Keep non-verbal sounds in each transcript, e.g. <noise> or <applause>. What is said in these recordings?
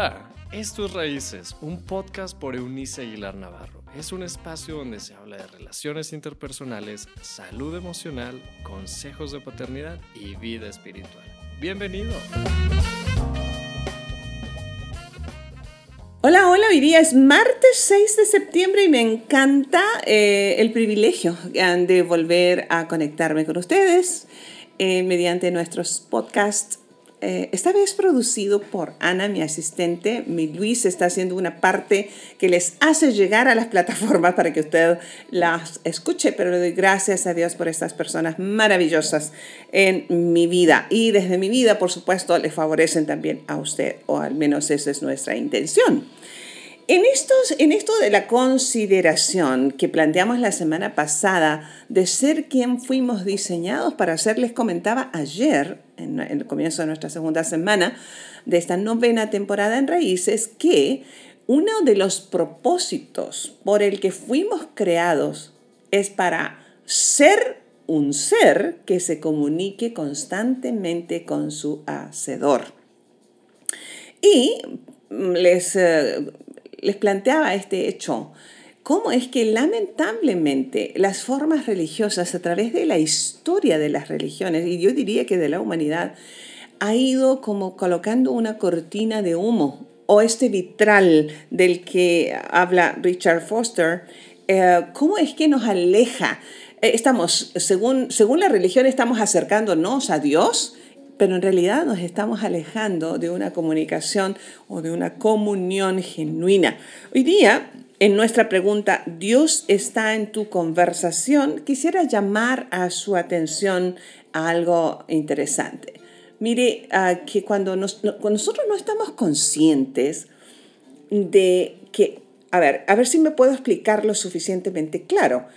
Hola, esto es Raíces, un podcast por Eunice Aguilar Navarro. Es un espacio donde se habla de relaciones interpersonales, salud emocional, consejos de paternidad y vida espiritual. Bienvenido. Hola, hola, hoy día es martes 6 de septiembre y me encanta eh, el privilegio de volver a conectarme con ustedes eh, mediante nuestros podcasts eh, esta vez producido por Ana, mi asistente. Mi Luis está haciendo una parte que les hace llegar a las <laughs> plataformas para que usted las escuche, pero le doy gracias a Dios por estas personas maravillosas en mi vida. Y desde mi vida, por supuesto, le favorecen también a usted, o al menos esa es nuestra intención. En, estos, en esto de la consideración que planteamos la semana pasada de ser quien fuimos diseñados para ser, les comentaba ayer, en, el comienzo de nuestra segunda semana de esta novena temporada en Raíces, que uno de los propósitos por el que fuimos creados es para ser un ser que se comunique constantemente con su hacedor. Y les eh, les planteaba este hecho, cómo es que lamentablemente las formas religiosas a través de la historia de las religiones, y yo diría que de la humanidad, ha ido como colocando una cortina de humo o este vitral del que habla Richard Foster, eh, ¿cómo es que nos aleja? Eh, estamos, según, según la religión, estamos acercándonos a Dios, pero en realidad nos estamos alejando de una comunicación o de una comunión genuina. Hoy día, en nuestra pregunta, ¿Dios está en tu conversación? Quisiera llamar a su atención a algo interesante. Mire, ah, que cuando, cuando nosotros no estamos conscientes de que, a ver, a ver si me puedo explicar lo suficientemente claro.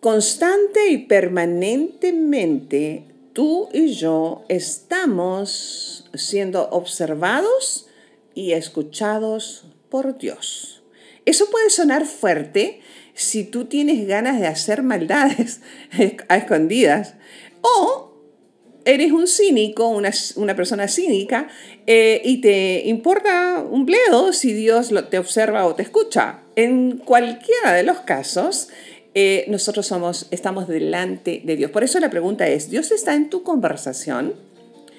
Constante y permanentemente tú y yo estamos siendo observados y escuchados por Dios. Eso puede sonar fuerte si tú tienes ganas de hacer maldades <laughs> a escondidas o eres un cínico, una, persona cínica, eh, y te importa un bledo si Dios te observa o te escucha. En cualquiera de los casos, eh, nosotros somos, estamos delante de Dios. Por eso la pregunta es, ¿Dios está en tu conversación?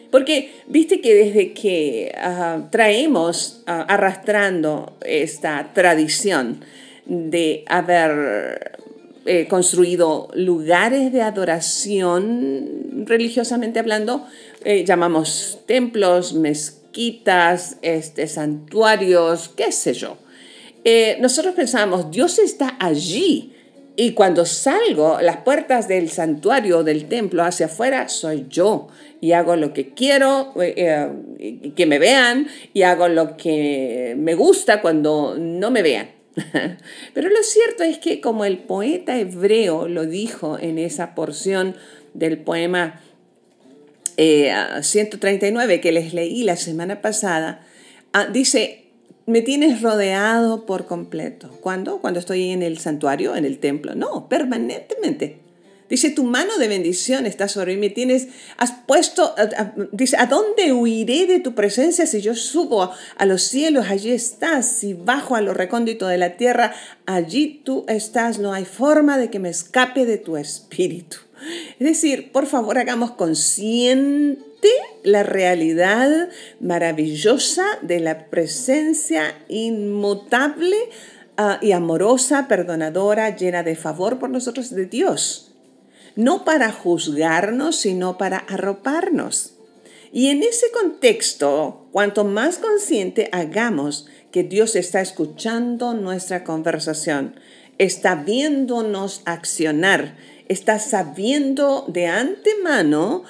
Porque viste que desde que ah, traemos ah, arrastrando esta tradición de haber eh, construido lugares de adoración religiosamente hablando, eh, llamamos templos, mezquitas, este, santuarios, qué sé yo. nosotros pensamos, Dios está allí, y cuando salgo, las puertas del santuario, del templo hacia afuera, soy yo. Y hago lo que quiero, eh, eh, que me vean, y hago lo que me gusta cuando no me vean. <laughs> Pero lo cierto es que como el poeta hebreo lo dijo en esa porción del poema 139 eh, que les leí la semana pasada, ah, dice, me tienes rodeado por completo. ¿Cuándo? Cuando estoy en el santuario, en el templo. No, permanentemente. Dice, tu mano de bendición está sobre mí. Tienes, has puesto, dice, ¿a dónde huiré de tu presencia si yo subo a los cielos? Allí estás. Si bajo a lo recóndito de la tierra, allí tú estás. No hay forma de que me escape de tu espíritu. Es decir, por favor, hagamos consciente la realidad maravillosa de la presencia inmutable ah, y amorosa, perdonadora, llena de favor por nosotros de Dios. No para juzgarnos, sino para arroparnos. Y en ese contexto, cuanto más consciente hagamos que Dios está escuchando nuestra conversación, está viéndonos accionar, está sabiendo de antemano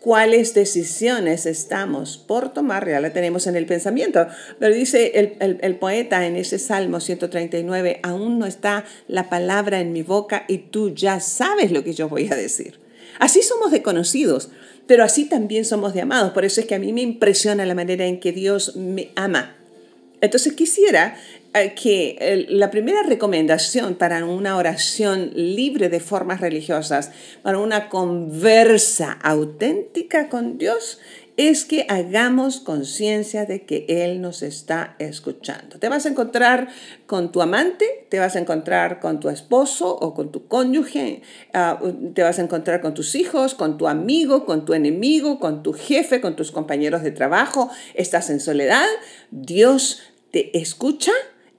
cuáles decisiones estamos por tomar, ya la tenemos en el pensamiento, pero dice el, poeta en ese Salmo 139, aún no está la palabra en mi boca y tú ya sabes lo que yo voy a decir. Así somos de conocidos, pero así también somos de amados. Por eso es que a mí me impresiona la manera en que Dios me ama. Entonces quisiera eh, que la primera recomendación para una oración libre de formas religiosas, para una conversa auténtica con Dios, es que hagamos conciencia de que Él nos está escuchando. Te vas a encontrar con tu amante, te vas a encontrar con tu esposo o con tu cónyuge, ah, te vas a encontrar con tus hijos, con tu amigo, con tu enemigo, con tu jefe, con tus compañeros de trabajo. Estás en soledad, Dios te escucha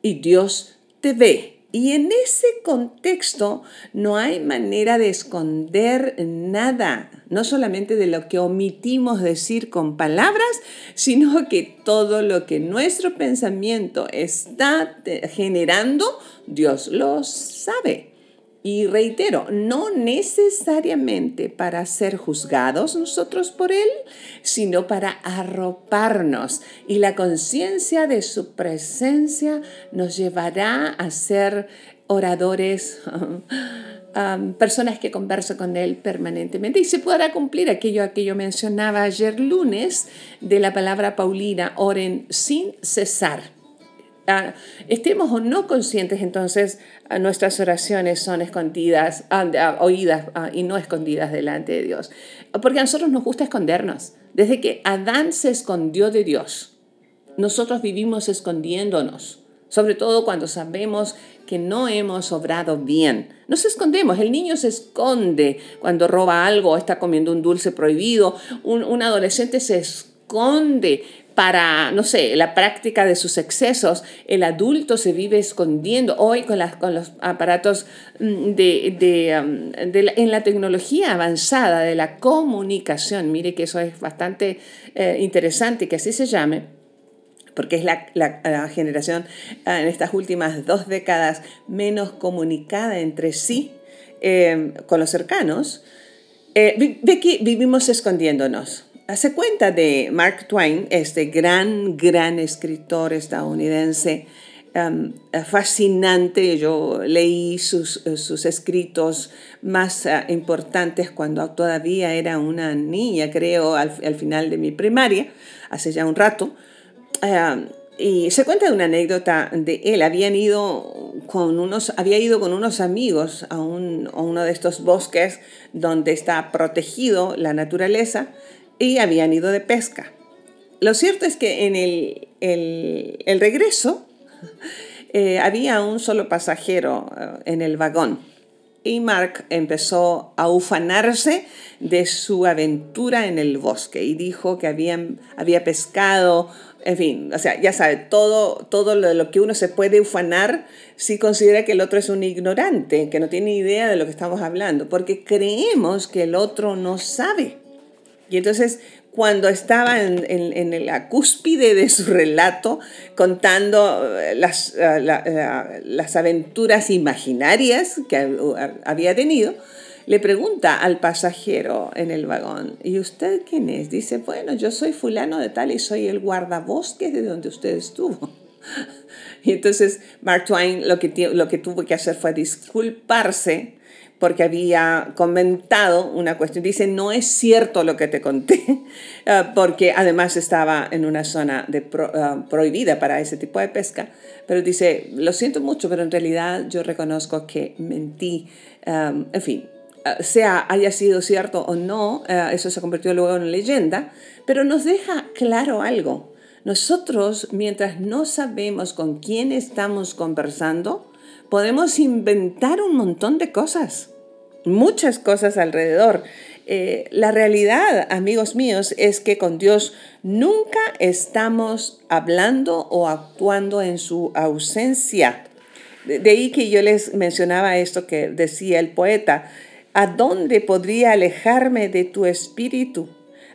y Dios te ve. Y en ese contexto no hay manera de esconder nada, no solamente de lo que omitimos decir con palabras, sino que todo lo que nuestro pensamiento está generando, Dios lo sabe. Y reitero, no necesariamente para ser juzgados nosotros por Él, sino para arroparnos. Y la conciencia de su presencia nos llevará a ser oradores, <laughs> personas que conversan con Él permanentemente. Y se podrá cumplir aquello que yo mencionaba ayer lunes de la palabra Paulina, oren sin cesar. Ah, estemos o no conscientes, entonces nuestras oraciones son escondidas, ah, ah, oídas y no escondidas delante de Dios. Porque a nosotros nos gusta escondernos. Desde que Adán se escondió de Dios, nosotros vivimos escondiéndonos. Sobre todo cuando sabemos que no hemos obrado bien. Nos escondemos. El niño se esconde cuando roba algo o está comiendo un dulce prohibido. Un adolescente se esconde para, no sé, la práctica de sus excesos, el adulto se vive escondiendo. Hoy con, con los aparatos mm, de, de, um, en la tecnología avanzada de la comunicación, mire que eso es bastante eh, interesante que así se llame, porque es la, la, generación ah, en estas últimas dos décadas menos comunicada entre sí eh, con los cercanos, eh, vivimos escondiéndonos hace cuenta de Mark Twain, este gran, gran escritor estadounidense, um, fascinante. Yo leí sus, sus escritos más uh, importantes cuando todavía era una niña, creo, al, final de mi primaria, hace ya un rato. Um, y se cuenta de una anécdota de él. Habían ido con unos, había ido con unos amigos a, un, a uno de estos bosques donde está protegido la naturaleza y habían ido de pesca. Lo cierto es que en el, el, regreso <laughs> eh, había un solo pasajero eh, en el vagón y Mark empezó a ufanarse de su aventura en el bosque y dijo que habían, había pescado, en fin, o sea, ya sabe, todo, todo lo, lo que uno se puede ufanar si considera que el otro es un ignorante, que no tiene idea de lo que estamos hablando, porque creemos que el otro no sabe. Y entonces, cuando estaba en, en, la cúspide de su relato, contando eh, las, eh, eh, las aventuras imaginarias que había tenido, le pregunta al pasajero en el vagón, ¿y usted quién es? Dice, bueno, yo soy fulano de tal y soy el guardabosques de donde usted estuvo. <laughs> Y entonces Mark Twain lo que, lo que tuvo que hacer fue disculparse porque había comentado una cuestión. Dice, no es cierto lo que te conté, ah, <laughs> porque además estaba en una zona de ah, prohibida para ese tipo de pesca. Pero dice, lo siento mucho, pero en realidad yo reconozco que mentí. en fin, ah, sea haya sido cierto o no, eso se convirtió luego en leyenda, pero nos deja claro algo. Nosotros, mientras no sabemos con quién estamos conversando, podemos inventar un montón de cosas muchas cosas alrededor. Eh, la realidad, amigos míos, es que con Dios nunca estamos hablando o actuando en su ausencia. De, ahí que yo les mencionaba esto que decía el poeta, ¿a dónde podría alejarme de tu espíritu?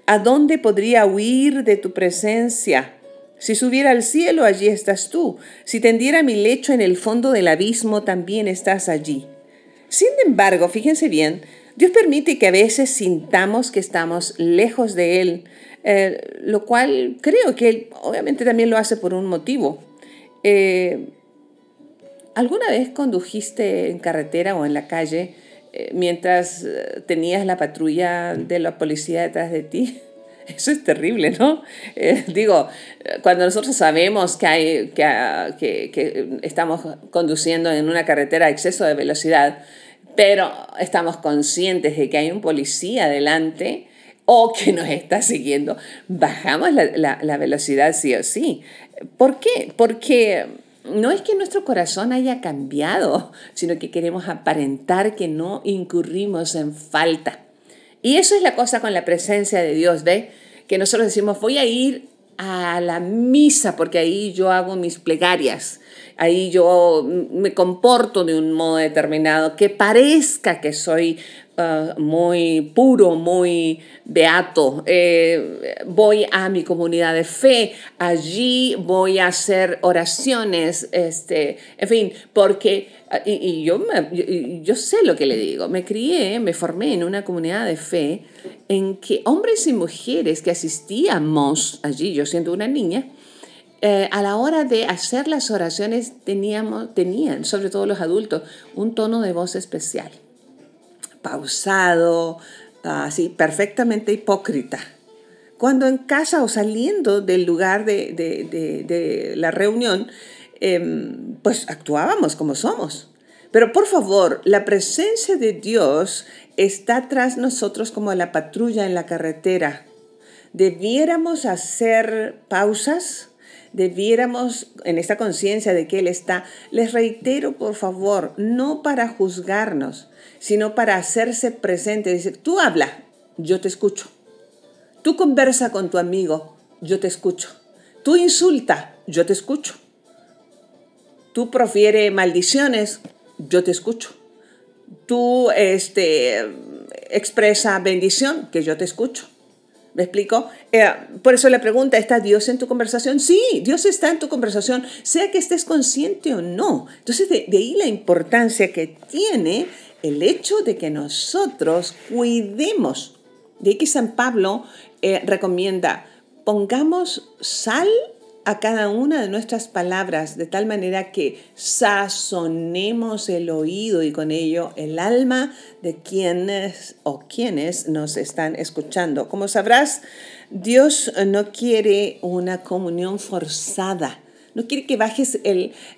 ¿A dónde podría huir de tu presencia? Si subiera al cielo, allí estás tú. Si tendiera mi lecho en el fondo del abismo, también estás allí. Sin embargo, fíjense bien, Dios permite que a veces sintamos que estamos lejos de Él, eh, lo cual creo que Él obviamente también lo hace por un motivo. Eh, ¿Alguna vez condujiste en carretera o en la calle eh, mientras tenías la patrulla de la policía detrás de ti? <laughs> Eso es terrible, ¿no? Digo, cuando nosotros sabemos que, hay, que, que, estamos conduciendo en una carretera a exceso de velocidad, pero estamos conscientes de que hay un policía delante o que nos está siguiendo, bajamos la, la velocidad sí o sí. ¿Por qué? Porque no es que nuestro corazón haya cambiado, sino que queremos aparentar que no incurrimos en falta. Y eso es la cosa con la presencia de Dios, ¿ve? Que nosotros decimos, voy a ir a la misa porque ahí yo hago mis plegarias, ahí yo me comporto de un modo determinado, que parezca que soy Ah, muy puro, muy beato. Eh, voy a mi comunidad de fe, allí voy a hacer oraciones, este, en fin, porque, ah, y, yo, yo sé lo que le digo, me crié, me formé en una comunidad de fe en que hombres y mujeres que asistíamos allí, yo siendo una niña, eh, a la hora de hacer las oraciones teníamos, tenían, sobre todo los adultos, un tono de voz especial pausado, así, perfectamente hipócrita. Cuando en casa o saliendo del lugar de, la reunión, em, pues actuábamos como somos. Pero por favor, la presencia de Dios está tras nosotros como la patrulla en la carretera. Debiéramos hacer pausas, debiéramos en esta conciencia de que Él está. Les reitero, por favor, no para juzgarnos, sino para hacerse presente. Dice, tú habla, yo te escucho. Tú conversa con tu amigo, yo te escucho. Tú insulta, yo te escucho. Tú profiere maldiciones, yo te escucho. Tú este, expresa bendición, que yo te escucho. ¿Me explico? Eh, por eso la pregunta, ¿está Dios en tu conversación? Sí, Dios está en tu conversación, sea que estés consciente o no. Entonces, de, ahí la importancia que tiene el hecho de que nosotros cuidemos. De ahí que San Pablo eh, recomienda, pongamos sal a cada una de nuestras palabras de tal manera que sazonemos el oído y con ello el alma de quienes o quienes nos están escuchando. Como sabrás, Dios no quiere una comunión forzada, no quiere que bajes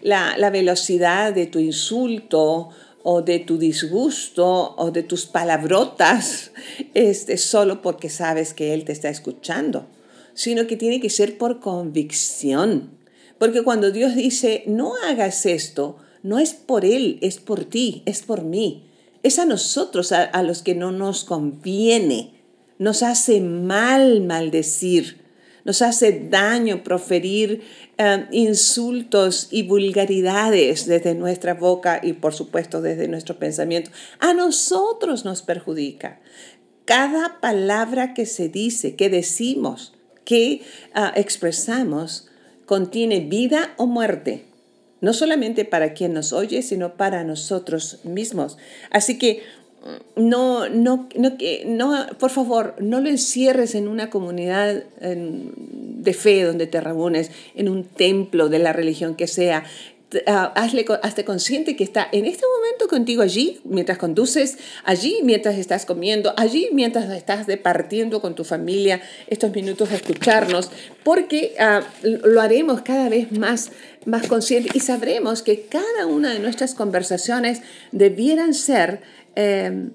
la, velocidad de tu insulto o de tu disgusto o de tus palabrotas este, solo porque sabes que Él te está escuchando sino que tiene que ser por convicción. Porque cuando Dios dice, no hagas esto, no es por Él, es por ti, es por mí. Es a nosotros a, los que no nos conviene. Nos hace mal maldecir, nos hace daño proferir eh, insultos y vulgaridades desde nuestra boca y por supuesto desde nuestro pensamiento. A nosotros nos perjudica. Cada palabra que se dice, que decimos, que ah, expresamos contiene vida o muerte, no solamente para quien nos oye, sino para nosotros mismos. Así que mm, no, no, no, no, por favor, no lo encierres en una comunidad de fe donde te reúnes, en un templo de la religión que sea. Ah, hazle, hazte consciente que está en este momento contigo allí, mientras conduces, allí mientras estás comiendo, allí mientras estás departiendo con tu familia estos minutos de escucharnos, porque ah, lo haremos cada vez más, más consciente y sabremos que cada una de nuestras conversaciones debieran ser em,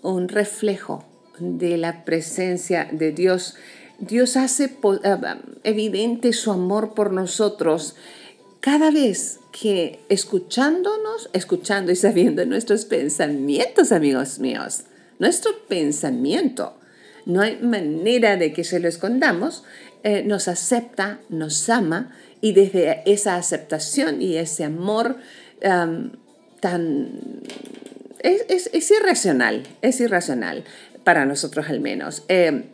un reflejo de la presencia de Dios. Dios hace ah, evidente su amor por nosotros cada vez que escuchándonos, escuchando y sabiendo nuestros pensamientos, amigos míos, nuestro pensamiento, no hay manera de que se lo escondamos, eh, nos acepta, nos ama y desde esa aceptación y ese amor tan... Es, irracional, es irracional para nosotros al menos. Eh,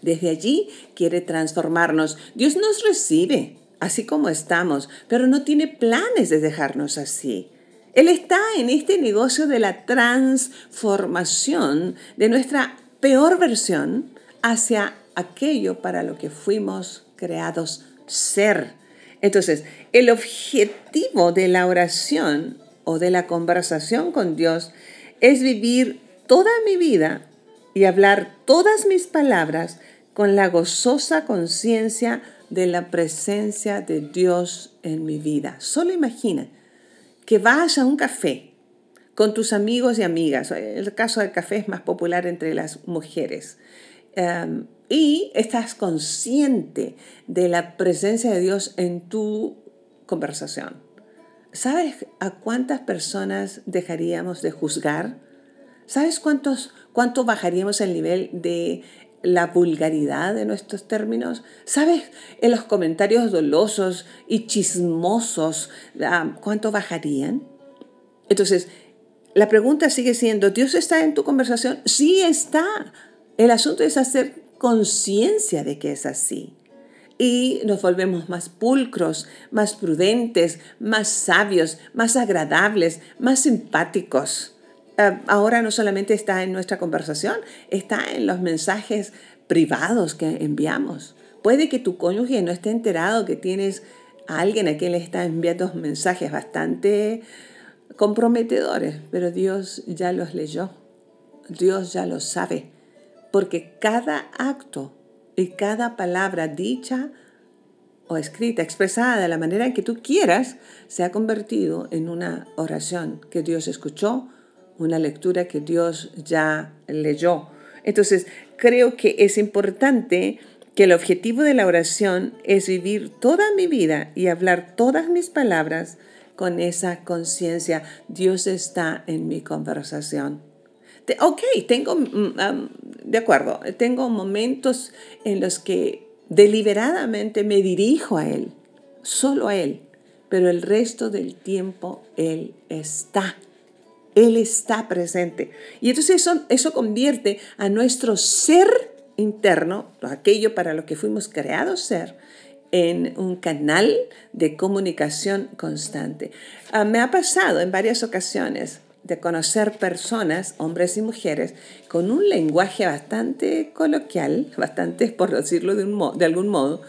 desde allí quiere transformarnos. Dios nos recibe, así como estamos, pero no tiene planes de dejarnos así. Él está en este negocio de la transformación de nuestra peor versión hacia aquello para lo que fuimos creados ser. Entonces, el objetivo de la oración o de la conversación con Dios es vivir toda mi vida y hablar todas mis palabras con la gozosa conciencia de la presencia de Dios en mi vida. Solo imagina que vas a un café con tus amigos y amigas. El caso del café es más popular entre las mujeres. Em, y estás consciente de la presencia de Dios en tu conversación. ¿Sabes a cuántas personas dejaríamos de juzgar? ¿Sabes cuántos, cuánto bajaríamos el nivel de la vulgaridad de nuestros términos? ¿Sabes en los comentarios dolosos y chismosos ah, cuánto bajarían? Entonces, la pregunta sigue siendo, ¿Dios está en tu conversación? Sí está. El asunto es hacer conciencia de que es así. Y nos volvemos más pulcros, más prudentes, más sabios, más agradables, más simpáticos. Eh, ahora no solamente está en nuestra conversación, está en los mensajes privados que enviamos. Puede que tu cónyuge no esté enterado que tienes a alguien a quien le está enviando mensajes bastante comprometedores, pero Dios ya los leyó, Dios ya los sabe, porque cada acto y cada palabra dicha o escrita, expresada de la manera en que tú quieras, se ha convertido en una oración que Dios escuchó, una lectura que Dios ya leyó. Entonces, creo que es importante que el objetivo de la oración es vivir toda mi vida y hablar todas mis palabras con esa conciencia. Dios está en mi conversación. ok, tengo, mm, de acuerdo, tengo momentos en los que deliberadamente me dirijo a Él, solo a Él, pero el resto del tiempo Él está. Él está presente. Y entonces eso, eso convierte a nuestro ser interno, aquello para lo que fuimos creados ser, en un canal de comunicación constante. Ah, me ha pasado en varias ocasiones de conocer personas, hombres y mujeres, con un lenguaje bastante coloquial, <laughs> bastante, por decirlo de, un de algún modo,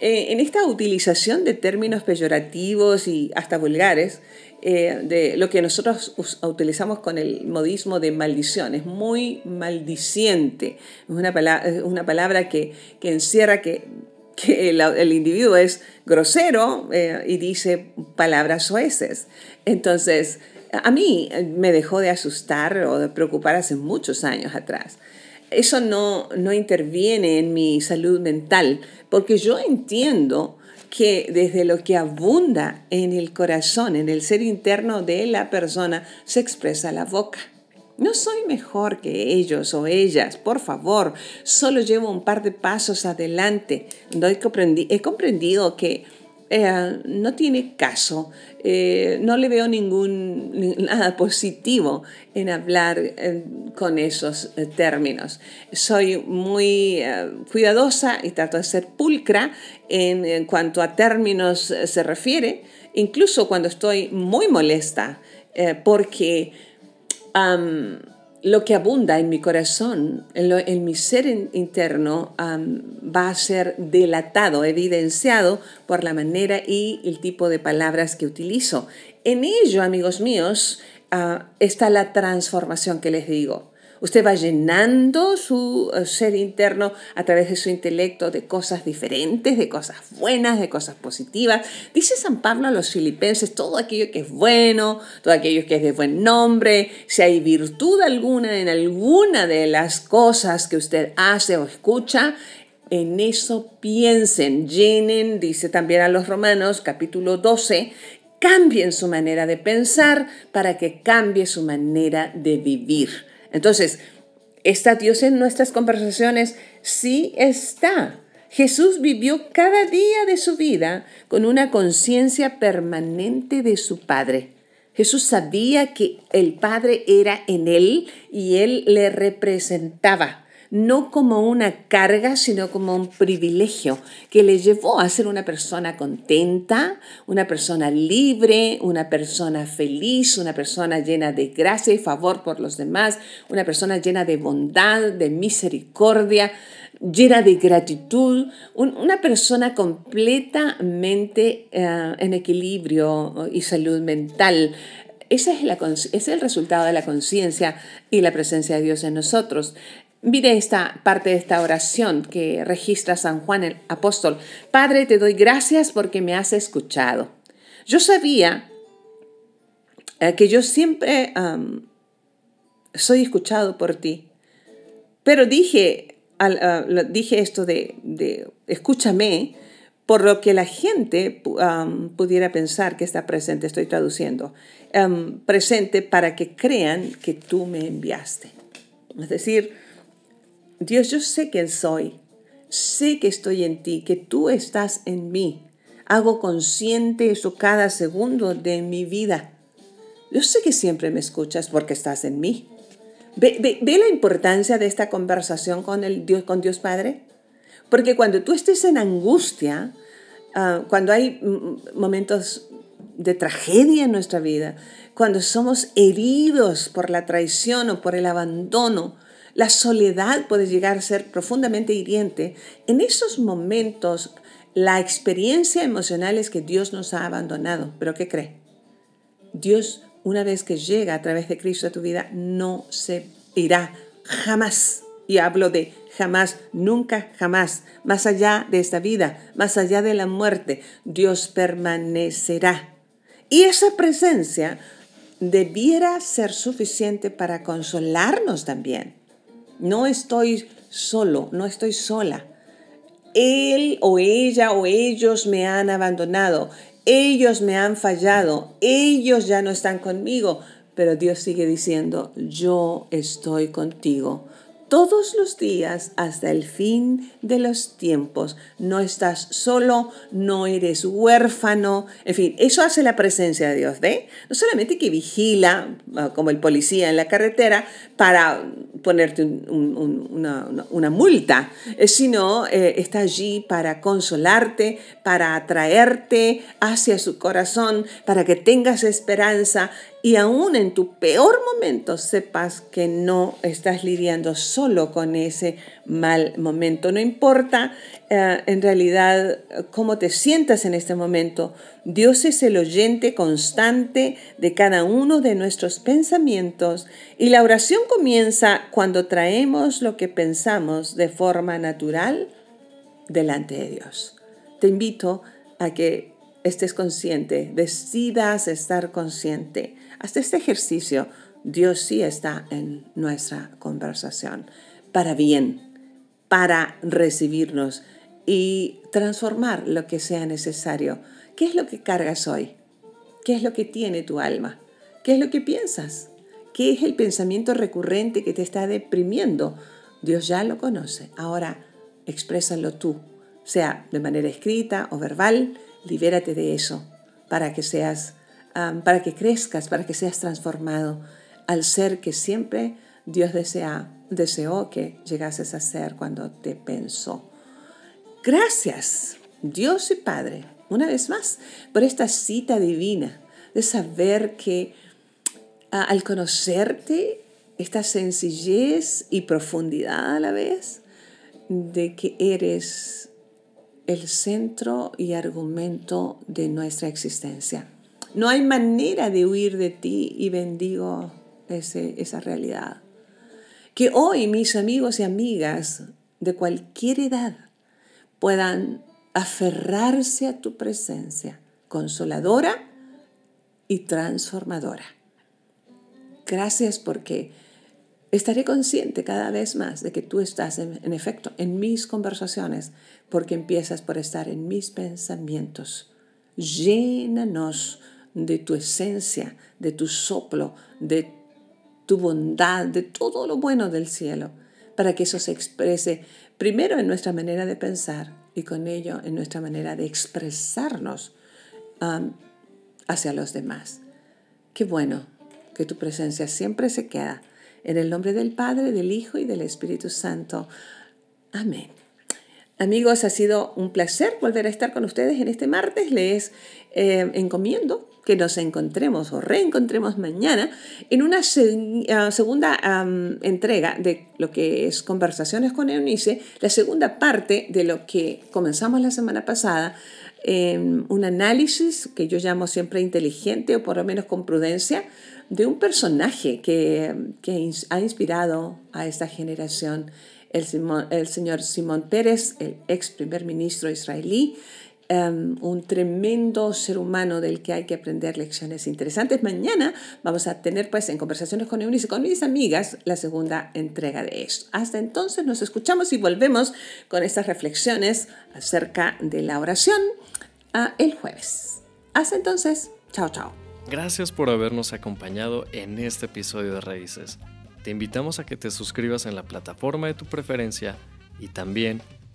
eh, en esta utilización de términos peyorativos y hasta vulgares, eh, de lo que nosotros utilizamos con el modismo de maldición. Es muy maldiciente. Es una, palabra, una palabra que, que encierra que que el, individuo es grosero eh, y dice palabras sueces. Entonces, a mí me dejó de asustar o de preocupar hace muchos años atrás. Eso no, no interviene en mi salud mental, porque yo entiendo que desde lo que abunda en el corazón, en el ser interno de la persona, se expresa la boca. No soy mejor que ellos o ellas, por favor, solo llevo un par de pasos adelante. he comprendido que eh, no tiene caso, eh, no le veo ningún, nada positivo en hablar eh, con esos términos. Soy muy cuidadosa y trato de ser pulcra en, cuanto a términos se refiere, incluso cuando estoy muy molesta, porque lo que abunda en mi corazón, en, mi ser interno, va a ser delatado, evidenciado por la manera y el tipo de palabras que utilizo. En ello, amigos míos, ah, está la transformación que les digo. Usted va llenando su eh, ser interno a través de su intelecto de cosas diferentes, de cosas buenas, de cosas positivas. Dice San Pablo a los filipenses, todo aquello que es bueno, todo aquello que es de buen nombre, si hay virtud alguna en alguna de las cosas que usted hace o escucha, en eso piensen, llenen, dice también a los romanos capítulo 12, cambien su manera de pensar para que cambie su manera de vivir. Entonces, ¿está Dios en nuestras conversaciones? Sí está. Jesús vivió cada día de su vida con una conciencia permanente de su Padre. Jesús sabía que el Padre era en él y él le representaba no como una carga, sino como un privilegio que le llevó a ser una persona contenta, una persona libre, una persona feliz, una persona llena de gracia y favor por los demás, una persona llena de bondad, de misericordia, llena de gratitud, una persona completamente eh, en equilibrio y salud mental. Ese es, ese es el resultado de la conciencia y la presencia de Dios en nosotros. Mire esta parte de esta oración que registra San Juan el apóstol. Padre, te doy gracias porque me has escuchado. Yo sabía eh, que yo siempre soy escuchado por ti, pero dije, ah, dije esto de, de, escúchame, por lo que la gente pudiera pensar que está presente, estoy traduciendo, presente para que crean que tú me enviaste. Es decir, Dios, yo sé quién soy, sé que estoy en ti, que tú estás en mí. Hago consciente eso cada segundo de mi vida. Yo sé que siempre me escuchas porque estás en mí. ¿Ve, la importancia de esta conversación con, el Dios, con Dios Padre? Porque cuando tú estés en angustia, ah, cuando hay momentos de tragedia en nuestra vida, cuando somos heridos por la traición o por el abandono, la soledad puede llegar a ser profundamente hiriente. En esos momentos, la experiencia emocional es que Dios nos ha abandonado. ¿Pero qué cree? Dios, una vez que llega a través de Cristo a tu vida, no se irá jamás. Y hablo de jamás, nunca, jamás. Más allá de esta vida, más allá de la muerte, Dios permanecerá. Y esa presencia debiera ser suficiente para consolarnos también no estoy solo, no estoy sola. Él o ella o ellos me han abandonado, ellos me han fallado, ellos ya no están conmigo, pero Dios sigue diciendo, yo estoy contigo todos los días hasta el fin de los tiempos. No estás solo, no eres huérfano, en fin, eso hace la presencia de Dios, ¿ve? No solamente que vigila, ah, como el policía en la carretera, para ponerte una, multa, eh, sino eh, está allí para consolarte, para atraerte hacia su corazón, para que tengas esperanza y aún en tu peor momento sepas que no estás lidiando solo con ese mal momento. No importa eh, en realidad cómo te sientas en este momento, Dios es el oyente constante de cada uno de nuestros pensamientos y la oración comienza cuando traemos lo que pensamos de forma natural delante de Dios. Te invito a que estés consciente, decidas estar consciente hasta este ejercicio, Dios sí está en nuestra conversación para bien, para recibirnos y transformar lo que sea necesario. ¿Qué es lo que cargas hoy? ¿Qué es lo que tiene tu alma? ¿Qué es lo que piensas? ¿Qué es el pensamiento recurrente que te está deprimiendo? Dios ya lo conoce. Ahora exprésalo tú, sea de manera escrita o verbal, libérate de eso para que seas para que crezcas, para que seas transformado al ser que siempre Dios desea, deseó que llegases a ser cuando te pensó. Gracias, Dios y Padre, una vez más, por esta cita divina de saber que al conocerte, esta sencillez y profundidad a la vez, de que eres el centro y argumento de nuestra existencia. No hay manera de huir de ti y bendigo esa realidad. Que hoy mis amigos y amigas de cualquier edad puedan aferrarse a tu presencia consoladora y transformadora. Gracias porque estaré consciente cada vez más de que tú estás en, en, efecto en mis conversaciones porque empiezas por estar en mis pensamientos. Llénanos de tu esencia, de tu soplo, de tu bondad, de todo lo bueno del cielo, para que eso se exprese primero en nuestra manera de pensar y con ello en nuestra manera de expresarnos um, hacia los demás. Qué bueno que tu presencia siempre se queda. En el nombre del Padre, del Hijo y del Espíritu Santo. Amén. Amigos, ha sido un placer volver a estar con ustedes en este martes. Les eh, encomiendo que nos encontremos o reencontremos mañana en una ah, segunda entrega de lo que es Conversaciones con Eunice, la segunda parte de lo que comenzamos la semana pasada, un análisis que yo llamo siempre inteligente o por lo menos con prudencia de un personaje que, que ha inspirado a esta generación, el, el señor Simón Pérez, el ex primer ministro israelí, Em, un tremendo ser humano del que hay que aprender lecciones interesantes. Mañana vamos a tener pues en conversaciones con Eunice y con mis amigas la segunda entrega de esto. Hasta entonces nos escuchamos y volvemos con estas reflexiones acerca de la oración ah, el jueves. Hasta entonces, chao chao. Gracias por habernos acompañado en este episodio de Raíces. Te invitamos a que te suscribas en la plataforma de tu preferencia y también